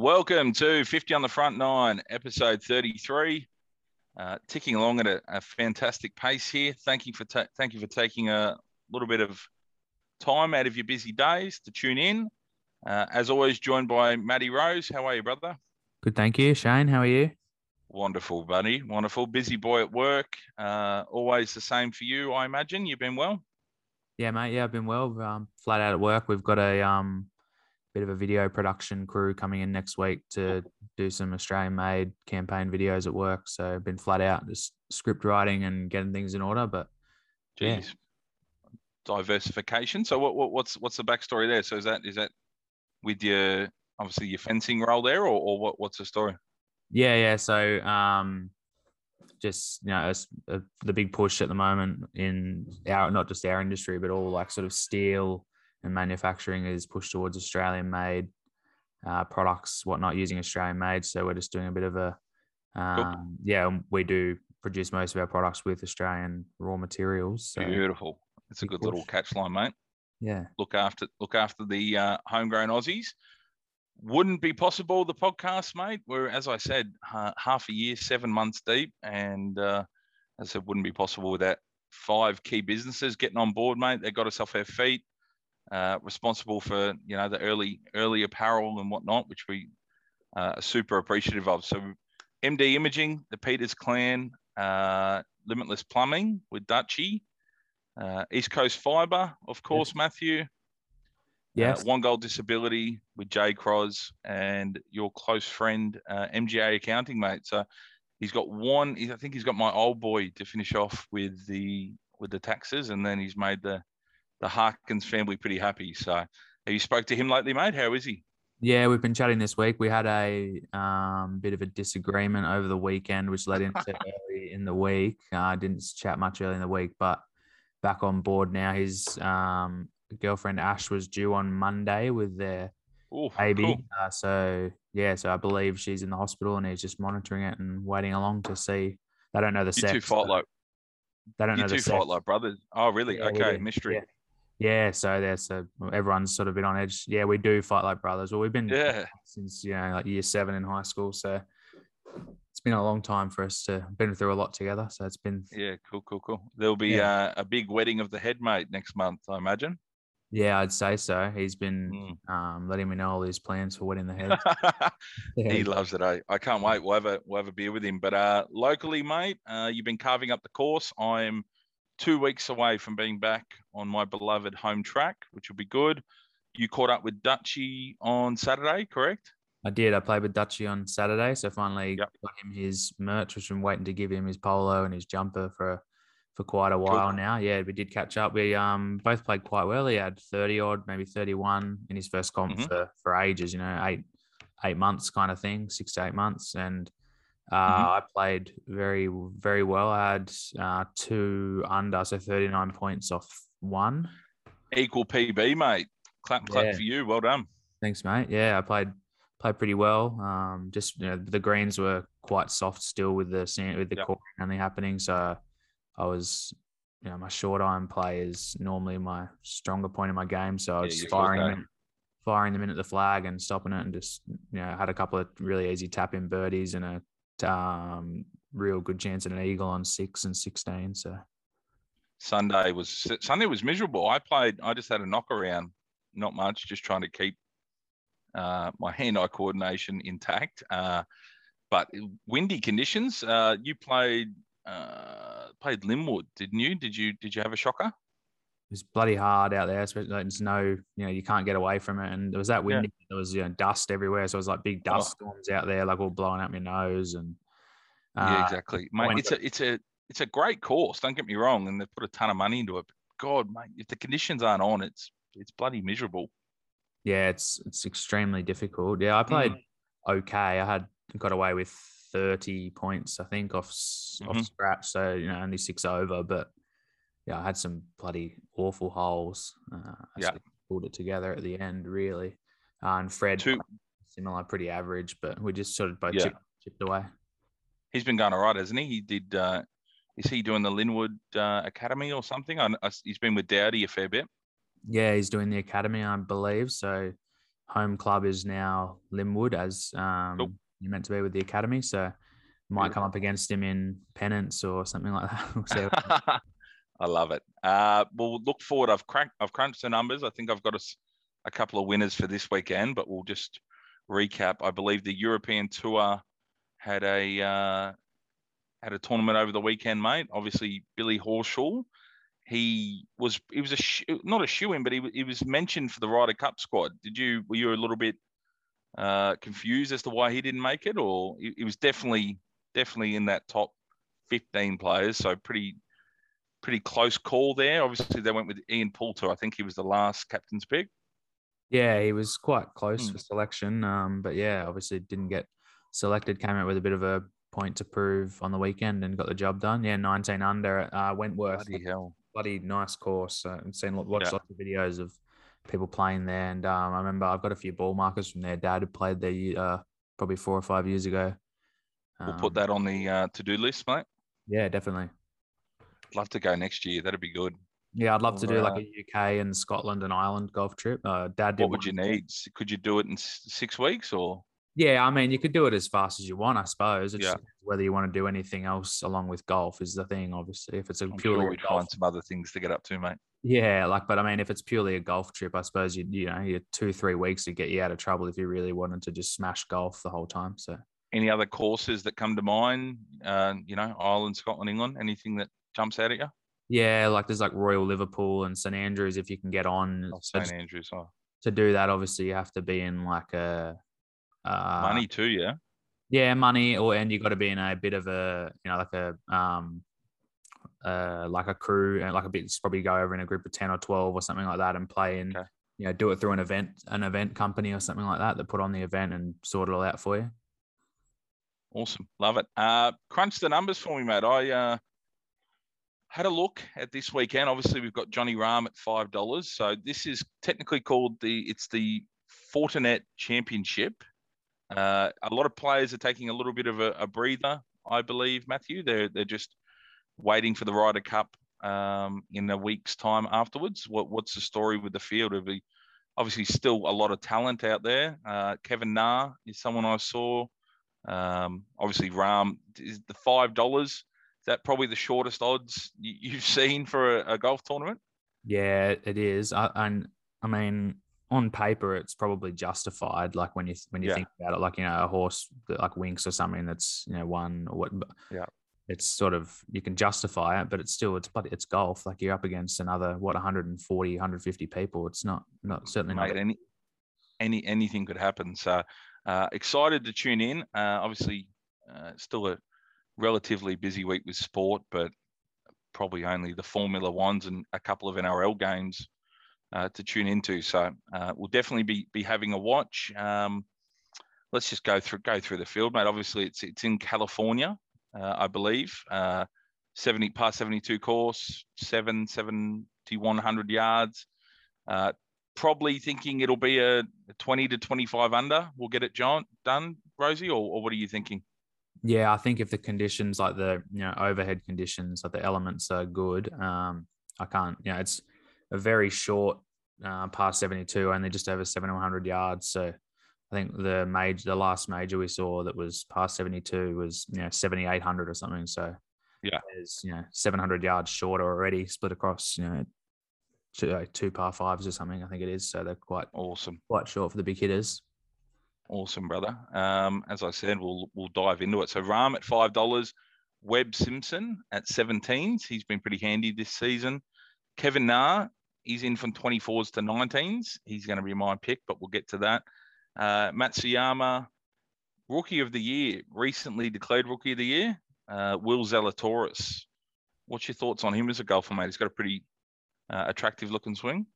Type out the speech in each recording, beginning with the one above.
Welcome to 50 on the Front Nine, episode 33. Uh, ticking along at a, a, fantastic pace here. Thank you for ta- thank you for taking a little bit of time out of your busy days to tune in. Uh, as always, joined by Matty Rose. How are you, brother? Good, thank you. Shane, how are you? Wonderful, buddy. Wonderful. Busy boy at work. Uh, always the same for you, I imagine. You've been well. Yeah, mate. Yeah, I've been well. Um, flat out at work. We've got a um, bit of a video production crew coming in next week to do some Australian made campaign videos at work. So I've been flat out just script writing and getting things in order. But Jeez. Yeah. Diversification. So what, what what's what's the backstory there? So is that is that with your obviously your fencing role there or, or what what's the story? Yeah, yeah. So um just you know a, a, the big push at the moment in our not just our industry but all like sort of steel and manufacturing is pushed towards Australian made uh, products, whatnot, using Australian made. So we're just doing a bit of a, um, yeah, we do produce most of our products with Australian raw materials. So Beautiful. It's a good little catch line, mate. Yeah. Look after look after the uh, homegrown Aussies. Wouldn't be possible the podcast, mate. We're as I said, uh, half a year, seven months deep, and uh, as I said, wouldn't be possible without five key businesses getting on board, mate. They got us off our feet uh, responsible for you know the early early apparel and whatnot, which we uh, are super appreciative of. So MD Imaging, the Peters Clan, uh, Limitless Plumbing with Dutchy, uh, East Coast Fibre, of course, yes. Matthew. Uh, yes. One Goal Disability with Jay Cross and your close friend uh, MGA Accounting, mate. So he's got one. I think he's got my old boy to finish off with the with the taxes, and then he's made the the Harkins family pretty happy. So have you spoke to him lately, mate? How is he? Yeah, we've been chatting this week. We had a um, bit of a disagreement over the weekend, which led into early in the week. I uh, didn't chat much early in the week, but back on board now. His um, girlfriend Ash was due on Monday with their Ooh, baby. Cool. Uh, so yeah, so I believe she's in the hospital and he's just monitoring it and waiting along to see. They don't know the you sex. Two fight like. They don't you know two the fight like brothers. Oh, really? Yeah, okay, mystery. Yeah. Yeah, so there's so everyone's sort of been on edge. Yeah, we do fight like brothers. Well, we've been yeah since you know like year seven in high school, so it's been a long time for us to been through a lot together. So it's been yeah, cool, cool, cool. There'll be yeah. uh, a big wedding of the head mate next month, I imagine. Yeah, I'd say so. He's been mm. um, letting me know all his plans for wedding the head. yeah. He loves it. Eh? I can't wait. We'll have a we'll have a beer with him. But uh, locally, mate, uh, you've been carving up the course. I'm two weeks away from being back on my beloved home track, which will be good. You caught up with Dutchy on Saturday, correct? I did. I played with Dutchy on Saturday, so finally yep. got him his merch, which I'm waiting to give him his polo and his jumper for for quite a while now. Yeah, we did catch up. We um both played quite well. He had 30 odd, maybe 31 in his first comp mm-hmm. for for ages. You know, eight eight months kind of thing, six to eight months, and uh, mm-hmm. I played very, very well. I had uh, two under, so 39 points off one. Equal PB, mate. Clap, clap yeah. for you. Well done. Thanks, mate. Yeah, I played played pretty well. Um, just you know, the greens were quite soft still with the sand, with the yep. court only happening. So I was, you know, my short iron play is normally my stronger point in my game. So I was yeah, firing them, firing them in at the flag and stopping it, and just you know had a couple of really easy tap in birdies and a um, real good chance at an eagle on six and sixteen. So Sunday was Sunday was miserable. I played. I just had a knock around, not much, just trying to keep uh, my hand-eye coordination intact. Uh, but windy conditions. Uh, you played uh, played Linwood, didn't you? Did you did you have a shocker? It's bloody hard out there. There's no, you know, you can't get away from it. And there was that wind, Yeah. There was you know dust everywhere, so it was like big dust oh. storms out there, like all blowing up your nose. And uh, yeah, exactly, mate. It's a it's a it's a great course. Don't get me wrong, and they've put a ton of money into it. But God, mate, if the conditions aren't on, it's it's bloody miserable. Yeah, it's it's extremely difficult. Yeah, I played mm. okay. I had got away with thirty points, I think, off mm-hmm. off scratch. So you know, only six over, but yeah, I had some bloody awful holes. Uh, yeah, pulled it together at the end, really. Uh, and Fred, Two. similar, pretty average, but we just sort of both yeah. chipped, chipped, away. He's been going all right, hasn't he? He did. Uh, is he doing the Linwood uh, Academy or something? I, I, he's been with Dowdy a fair bit. Yeah, he's doing the academy, I believe. So home club is now Linwood, as um, Cool. you meant to be with the academy. So might come up against him in pennants or something like that. I love it. Uh, we'll look forward. I've cranked, I've crunched the numbers. I think I've got us a couple of winners for this weekend, but we'll just recap. I believe the European Tour had a uh, had a tournament over the weekend, mate. Obviously, Billy Horschel. He was he was a sh- not a shoe in, but he, he was mentioned for the Ryder Cup squad. Did you were you a little bit uh, confused as to why he didn't make it, or he, he was definitely definitely in that top fifteen players? So pretty pretty close call there. Obviously, they went with Ian Poulter. I think he was the last captain's pick. Yeah, he was quite close Hmm. for selection. Um, but yeah, obviously didn't get selected. Came out with a bit of a point to prove on the weekend and got the job done. Yeah, 19 under at uh, Wentworth. Bloody hell. bloody nice course. Uh, I've seen watched Yeah. lots of videos of people playing there, and um, I remember I've got a few ball markers from their dad who played there uh, probably four or five years ago. We'll put Um, that on the uh, to-do list, mate. Yeah, definitely. Love to go next year. That'd be good. Yeah, I'd love to do like a UK and Scotland and Ireland golf trip. Uh, dad did. What would you need? Could you do it in six weeks or? Yeah, I mean, you could do it as fast as you want, I suppose. It's Yeah. whether you want to do anything else along with golf is the thing. Obviously, if it's a I'm purely sure a we'd golf, find some other things to get up to, mate. yeah, like, but I mean, if it's purely a golf trip, I suppose you you know, you two three weeks to get you out of trouble if you really wanted to just smash golf the whole time. So. Any other courses that come to mind? Uh, you know, Ireland, Scotland, England. Anything that jumps out at you? Yeah, like there's like Royal Liverpool and St Andrews if you can get on. Oh, St Andrews. Oh, to do that, obviously you have to be in like a uh, money too, yeah. Yeah, money, or and you got to be in a bit of a you know like a um uh like a crew and like a bit probably go over in a group of ten or twelve or something like that and play and Okay. you know do it through an event an event company or something like that that put on the event and sort it all out for you. Awesome. Love it. Uh, crunch the numbers for me, mate. I uh, had a look at this weekend. Obviously, we've got Johnny Rahm at five dollars. So this is technically called the it's the Fortinet Championship. Uh, a lot of players are taking a little bit of a, a breather, I believe, Matthew. They're they're just waiting for the Ryder Cup um, in a week's time afterwards. What what's the story with the field? Have obviously still a lot of talent out there? Uh, Kevin Na is someone I saw. Um, obviously, Rahm is the five dollars. That probably the shortest odds you, you've seen for a, a golf tournament? Yeah, it is. I, and I mean, on paper, it's probably justified. Like when you when you Yeah. think about it, like you know, a horse that like Winx or something that's you know one or what. Yeah. It's sort of you can justify it, but it's still it's but it's golf. Like you're up against another what 140, 150 people. It's not not certainly not. Mate, any any anything could happen. So uh, excited to tune in. Uh, obviously, uh, still a relatively busy week with sport, but probably only the Formula Ones and a couple of NRL games uh, to tune into. So uh, we'll definitely be be having a watch. Um, let's just go through go through the field, mate. Obviously, it's it's in California, uh, I believe. Uh, 70 par 72 course, seven, 7100 yards. Uh, probably thinking it'll be a 20 to 25 under. We'll get it John, done, Rosie, or, or what are you thinking? Yeah, I think if the conditions like the you know overhead conditions, like the elements are good, um, I can't. You know, it's a very short uh, par seventy two, only just over seven hundred yards. So I think the major, the last major we saw that was par seventy two was you know seventy eight hundred or something. So Yeah. there's you know seven hundred yards shorter already, split across you know two, like two par fives or something. I think it is. So they're quite Awesome. quite short for the big hitters. Awesome, brother. Um, as I said, we'll we'll dive into it. So Rahm at five dollars, Webb Simpson at 17s. He's been pretty handy this season. Kevin Na, he's in from 24s to 19s. He's going to be my pick, but we'll get to that. Uh, Matsuyama, rookie of the year, recently declared rookie of the year. Uh, Will Zalatoris. What's your thoughts on him as a golfer, mate? He's got a pretty uh, attractive looking swing.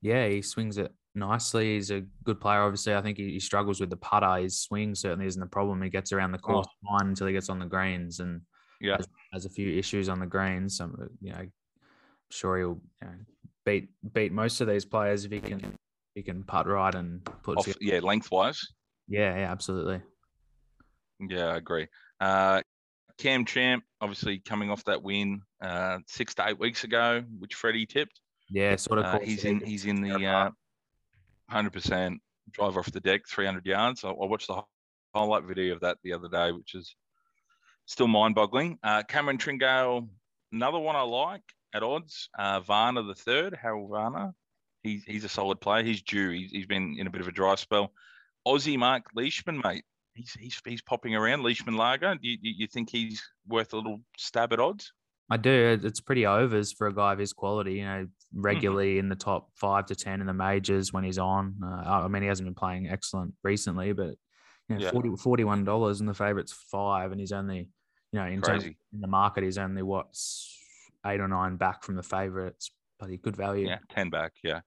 Yeah, he swings it nicely. He's a good player. Obviously, I think he, he struggles with the putter. His swing certainly isn't a problem. He gets around the course fine until he gets on the greens, and Yeah. has, has a few issues on the greens. So, you know, I'm sure he'll you know, beat beat most of these players if he can if he can putt right and put. Off, yeah, lengthwise. yeah, yeah, absolutely. Yeah, I agree. Uh, Cam Champ, obviously coming off that win uh, six to eight weeks ago, which Freddie tipped. Yeah, sort of. Uh, he's in. He's in the uh, Club. hundred percent. drive off the deck, 300 yards. I, I watched the highlight video of that the other day, which is still mind-boggling. Uh, Cameron Tringale, another one I like at odds. Uh, Varner the third, Harold Varner. He's he's a solid player. He's due. He's, he's been in a bit of a dry spell. Aussie Mark Leishman, mate. He's he's he's popping around. Leishman Lager. Do you, you think he's worth a little stab at odds? I do. It's pretty overs for a guy of his quality. You know. Regularly in the top five to ten in the majors when he's on. Uh, I mean, he hasn't been playing excellent recently, but you know, Yeah. 40, 41 dollars and the favorite's five, and he's only, you know, in terms in the market, he's only what's eight or nine back from the favorites, It's bloody good value. Yeah, ten back. Yeah,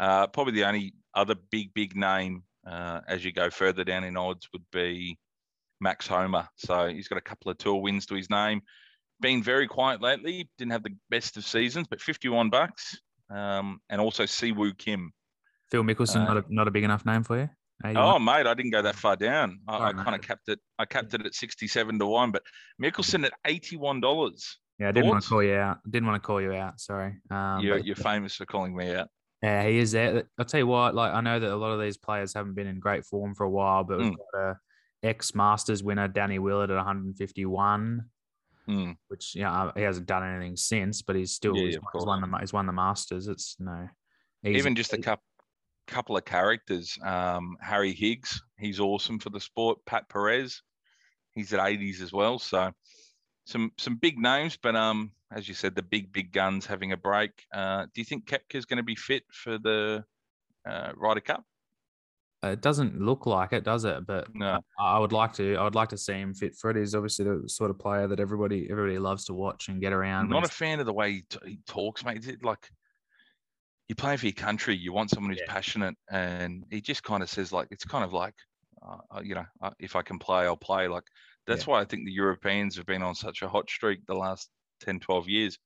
uh, probably the only other big big name uh, as you go further down in odds would be Max Homa. So he's got a couple of tour wins to his name. Been very quiet lately. Didn't have the best of seasons, but fifty-one bucks. Um, and also Siwoo Kim. Phil Mickelson, Uh, not a not a big enough name for you. 81? Oh, mate, I didn't go that far down. I, Sorry, I kind of capped it. I capped it at sixty-seven to one, but Mickelson at eighty-one dollars. yeah, I didn't want to call you out. Didn't want to call you out. Sorry. Um, you're, but- you're famous for calling me out. Yeah, he is there. I'll tell you what, like I know that a lot of these players haven't been in great form for a while, but we've Mm. got a ex Masters winner, Danny Willett at 151, Mm. which you know, he hasn't done anything since, but he's still Yeah, he's, yeah, he's won the he's won the Masters. It's no easy. even just a couple couple of characters. Um, Harry Higgs, he's awesome for the sport. Pat Perez, he's at 80s as well. So some some big names, but um, as you said, the big big guns having a break. Uh, do you think Koepka is going to be fit for the uh, Ryder Cup? It doesn't look like it, does it? But No. I, would like to. I would like to see him fit for it. He's obviously the sort of player that everybody everybody loves to watch and get around. I'm not a fan of the way he, t- he talks, mate. Is it like you're playing for your country? You want someone who's Yeah. passionate, and he just kind of says like it's kind of like, uh, you know, uh, if I can play, I'll play. Like that's why I think the Europeans have been on such a hot streak the last 10, 12 years.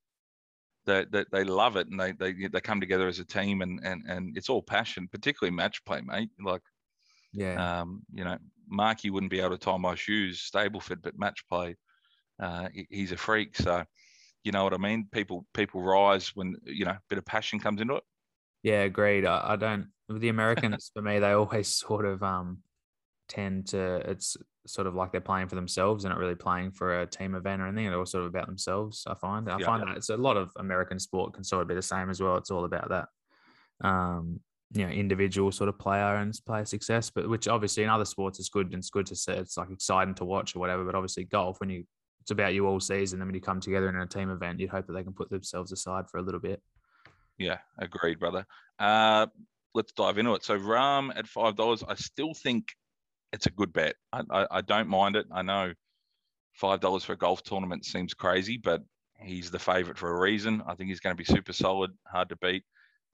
That they, they love it and they, they they come together as a team and and and it's all passion, particularly match play, mate. Like yeah. um, you know, Marky wouldn't be able to tie my shoes, Stableford, but match play, uh, he's a freak. So, you know what I mean? People people rise when you know a bit of passion comes into it. Yeah, agreed. I, I don't the Americans for me, they always sort of um tend to it's sort of like they're playing for themselves They're not really playing for a team event or anything. It's all sort of about themselves. I find. I Yeah. find that it's a lot of American sport can sort of be the same as well. It's all about that. Um, you know, individual sort of player and player success, but which obviously in other sports is good and it's good to see. It's like exciting to watch or whatever. But obviously golf, when you it's about you all season, then when you come together in a team event, you'd hope that they can put themselves aside for a little bit. Yeah, agreed, brother. Uh, let's dive into it. So Rahm at five dollars, I still think it's a good bet. I, I, I don't mind it. I know five dollars for a golf tournament seems crazy, but he's the favourite for a reason. I think he's going to be super solid, hard to beat.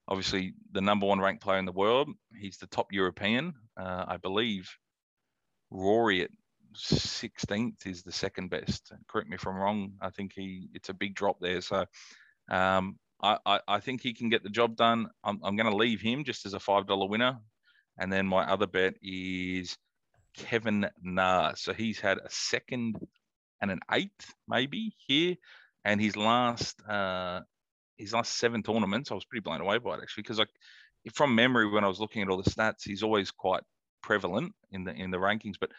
Obviously, the number one ranked player in the world. He's the top European, uh, I believe. Rory at 16th is the second best. Correct me if I'm wrong. I think he it's a big drop there. So um, I, I, think he can get the job done. I'm, I'm going to leave him just as a five dollar winner, and then my other bet is Kevin Na. So he's had a second and an eighth maybe here, and his last uh, his last seven tournaments, I was pretty blown away by it actually because like from memory when I was looking at all the stats, he's always quite prevalent in the in the rankings, but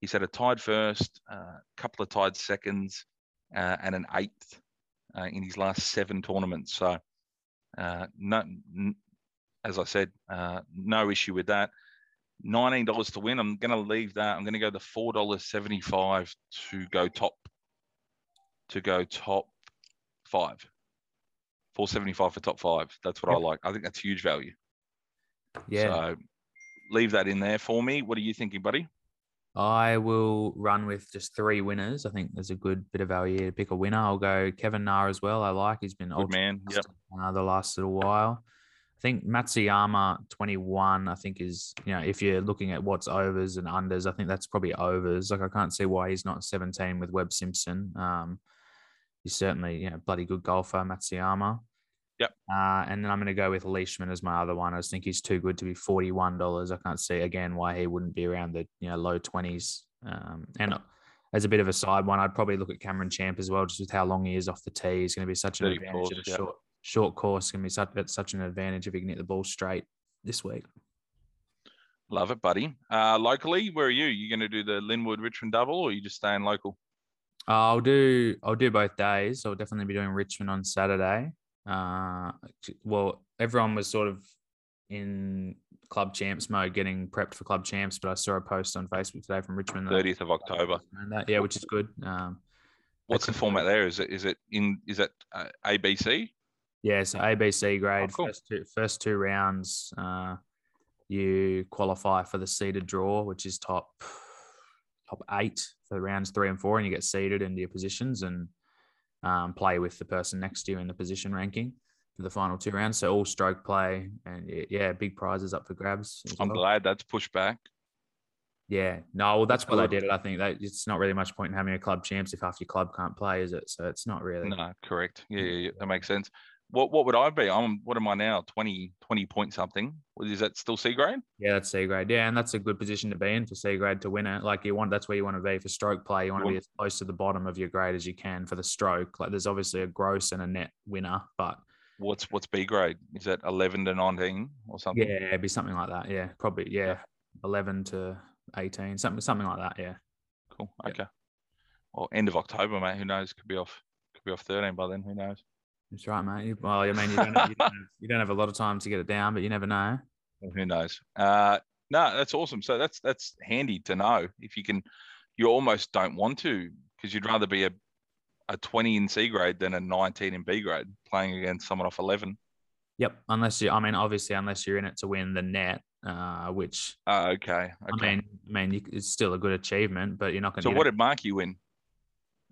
he's had a tied first, a uh, couple of tied seconds, uh, and an eighth uh, in his last seven tournaments. So, uh, no, n- as I said, uh, no issue with that. Nineteen dollars to win. I'm going to leave that. I'm going to go the four dollars seventy-five to go top. To go top five. Four seventy-five for top five. That's what I like. I think that's huge value. Yeah. So, leave that in there for me. What are you thinking, buddy? I will run with just three winners. I think there's a good bit of value here to pick a winner. I'll go Kevin Na as well. I like he's been Good man. Yep. uh, the last little while. I think Matsuyama 21, I think is, you know, if you're looking at what's overs and unders, I think that's probably overs. Like I can't see why he's not 17 with Webb Simpson. Um, he's certainly, you know, bloody good golfer, Matsuyama. Yep. Uh, and then I'm going to go with Leishman as my other one. I just think he's too good to be $41. I can't see again why he wouldn't be around the, you know, low 20s. Um, and as a bit of a side one, I'd probably look at Cameron Champ as well, just with how long he is off the tee. He's going to be such an advantage course, at a yeah. short short course. can be such such an advantage if you can hit the ball straight this week. Love it, buddy. Uh, locally, where are you? You going to do the Linwood Richmond double, or are you just staying local? I'll do I'll do both days. I'll definitely be doing Richmond on Saturday. Uh, well, everyone was sort of in club champs mode, getting prepped for club champs. But I saw a post on Facebook today from Richmond. Thirtieth of October. That, yeah, which is good. Um, What's the format there? Is it is it in is it uh, ABC? Yeah, so ABC grade. Oh, cool. first, two, first two rounds, uh, you qualify for the seeded draw, which is top top eight for rounds three and four, and you get seeded into your positions and um, play with the person next to you in the position ranking for the final two rounds. So all stroke play and yeah, big prizes up for grabs. I'm well. glad that's pushed back. Yeah, no, well, that's why they did it. I think that it's not really much point in having a club champs if half your club can't play, is it? So it's not really. No, correct. Yeah, yeah, yeah. that makes sense. What what would I be? I'm what am I now? 20, 20 point something. Is that still C grade? Yeah, that's C grade. Yeah, and that's a good position to be in for C grade to win it. Like you want, that's where you want to be for stroke play. You want to be as close to the bottom of your grade as you can for the stroke. Like there's obviously a gross and a net winner, but what's what's B grade? Is that eleven to nineteen or something? Yeah, it'd be something like that. Yeah, probably. Yeah, eleven to eighteen, something something like that. Yeah. Cool. Okay. Well, end of October, mate. Who knows? Could be off. Could be off thirteen by then. Who knows? That's right, mate. Well, I mean, you don't, have, you, don't have, you don't have a lot of time to get it down, but you never know. Well, who knows? Uh, no, that's awesome. So that's that's handy to know. If you can, you almost don't want to because you'd rather be a a 20 in C grade than a 19 in B grade playing against someone off 11. Yep, unless you, I mean, obviously, unless you're in it to win the net, uh, which. Uh, okay. okay. I mean, I mean, you, it's still a good achievement, but you're not going to. So, what did Marky win?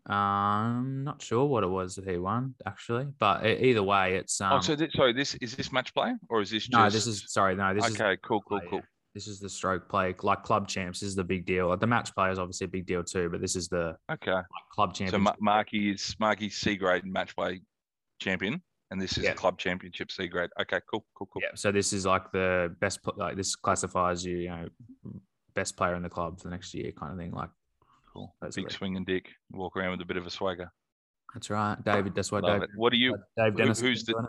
I'm not sure what it was that he won actually, but either way, it's. Um, oh, so this, sorry, this is this match play or is this? Just... No, this is sorry, no, this okay, is. Okay, cool, cool, cool. This is the stroke play, like club champs. This is the big deal. Like the match play is obviously a big deal too, but this is the okay like, club champion. So Marky is Marky C grade match play champion, and this is yeah. club championship C grade. Okay, cool, cool, cool. Yeah. So this is like the best. Like this classifies you, you know, best player in the club for the next year, kind of thing. Like Cool. That's Big swinging dick. Walk around with a bit of a swagger. That's right, David. That's why Dave. It. What are you? Dave Dennis. Who, who's the?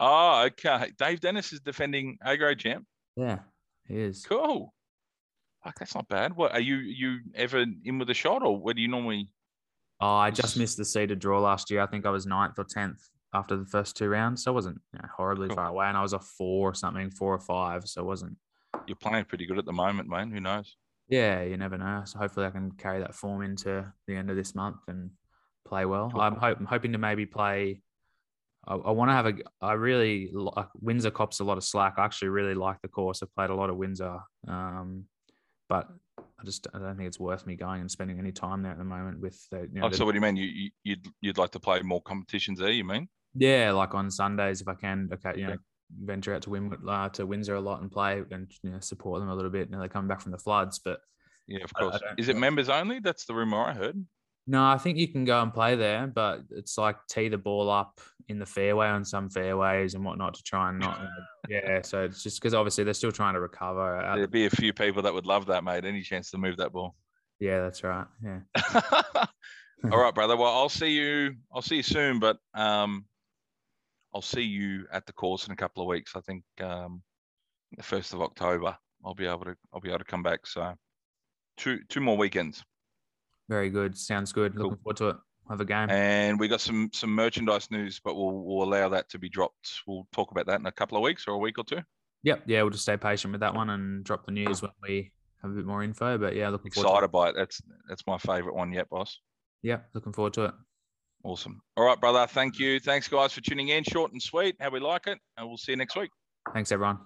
Oh, okay. Dave Dennis is defending A grade champ. Yeah, he is. Cool. Fuck, that's not bad. What are you? You ever in with a shot, or where do you normally? Oh, I just missed the seeded draw last year. I think I was ninth or tenth after the first two rounds, so I wasn't you know, horribly cool. far away. And I was a four or something, four or five, so it wasn't. You're playing pretty good at the moment, man. Who knows? Yeah, you never know. So hopefully I can carry that form into the end of this month and play well. Cool. I'm, hope, I'm hoping to maybe play. I, I want to have a. I really like Windsor cops a lot of slack. I actually really like the course. I've played a lot of Windsor, um, but I just I don't think it's worth me going and spending any time there at the moment. With the, you know, oh, the, so what do you mean? You you'd you'd like to play more competitions there? You mean? Yeah, like on Sundays if I can. Okay, you know, venture out to Win uh, to Windsor a lot and play and you know, support them a little bit. And they come back from the floods, but yeah, of course. Is it members only? That's the rumor I heard. No, I think you can go and play there, but it's like tee the ball up in the fairway on some fairways and whatnot to try and not. yeah, so it's just because obviously they're still trying to recover. There'd be a few people that would love that, mate. Any chance to move that ball? Yeah, that's right. Yeah. All right, brother. Well, I'll see you. I'll see you soon, but um, I'll see you at the course in a couple of weeks. I think um, the first of October, I'll be able to I'll be able to come back. So two two more weekends. Very good. Sounds good. Cool. Looking forward to it. Have a game. And we got some some merchandise news, but we'll we'll allow that to be dropped. We'll talk about that in a couple of weeks or a week or two. Yep. Yeah, we'll just stay patient with that one and drop the news when we have a bit more info. But yeah, looking excited by it. That's that's my favorite one yet, boss. Yeah, looking forward to it. Awesome. All right, brother. Thank you. Thanks, guys, for tuning in. Short and sweet. How we like it. And we'll see you next week. Thanks, everyone.